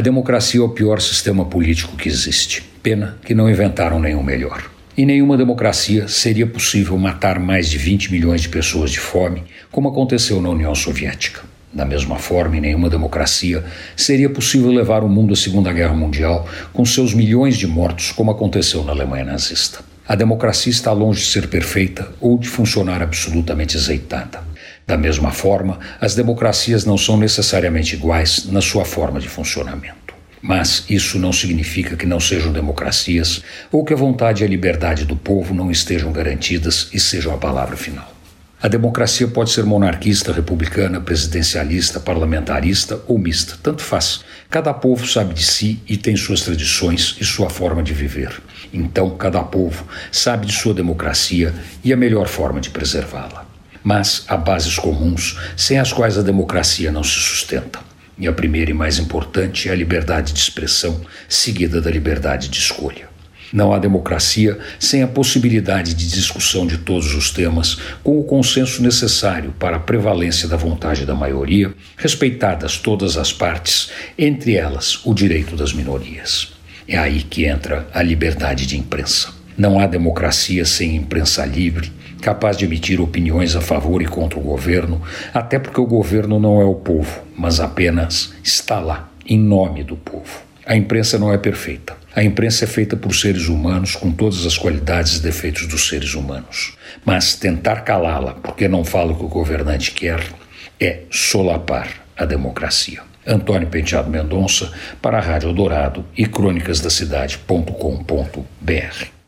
A democracia é o pior sistema político que existe. Pena que não inventaram nenhum melhor. Em nenhuma democracia seria possível matar mais de 20 milhões de pessoas de fome, como aconteceu na União Soviética. Da mesma forma, em nenhuma democracia seria possível levar o mundo à Segunda Guerra Mundial com seus milhões de mortos, como aconteceu na Alemanha nazista. A democracia está longe de ser perfeita ou de funcionar absolutamente azeitada. Da mesma forma, as democracias não são necessariamente iguais na sua forma de funcionamento. Mas isso não significa que não sejam democracias ou que a vontade e a liberdade do povo não estejam garantidas e sejam a palavra final. A democracia pode ser monarquista, republicana, presidencialista, parlamentarista ou mista, tanto faz. Cada povo sabe de si e tem suas tradições e sua forma de viver. Então, cada povo sabe de sua democracia e a melhor forma de preservá-la mas há bases comuns sem as quais a democracia não se sustenta. E a primeira e mais importante é a liberdade de expressão, seguida da liberdade de escolha. Não há democracia sem a possibilidade de discussão de todos os temas, com o consenso necessário para a prevalência da vontade da maioria, respeitadas todas as partes, entre elas o direito das minorias. É aí que entra a liberdade de imprensa. Não há democracia sem imprensa livre, capaz de emitir opiniões a favor e contra o governo, até porque o governo não é o povo, mas apenas está lá, em nome do povo. A imprensa não é perfeita. A imprensa é feita por seres humanos com todas as qualidades e defeitos dos seres humanos. Mas tentar calá-la porque não fala o que o governante quer é solapar a democracia. Antônio Penteado Mendonça para a Rádio Dourado e crônicasdacidade.com.br.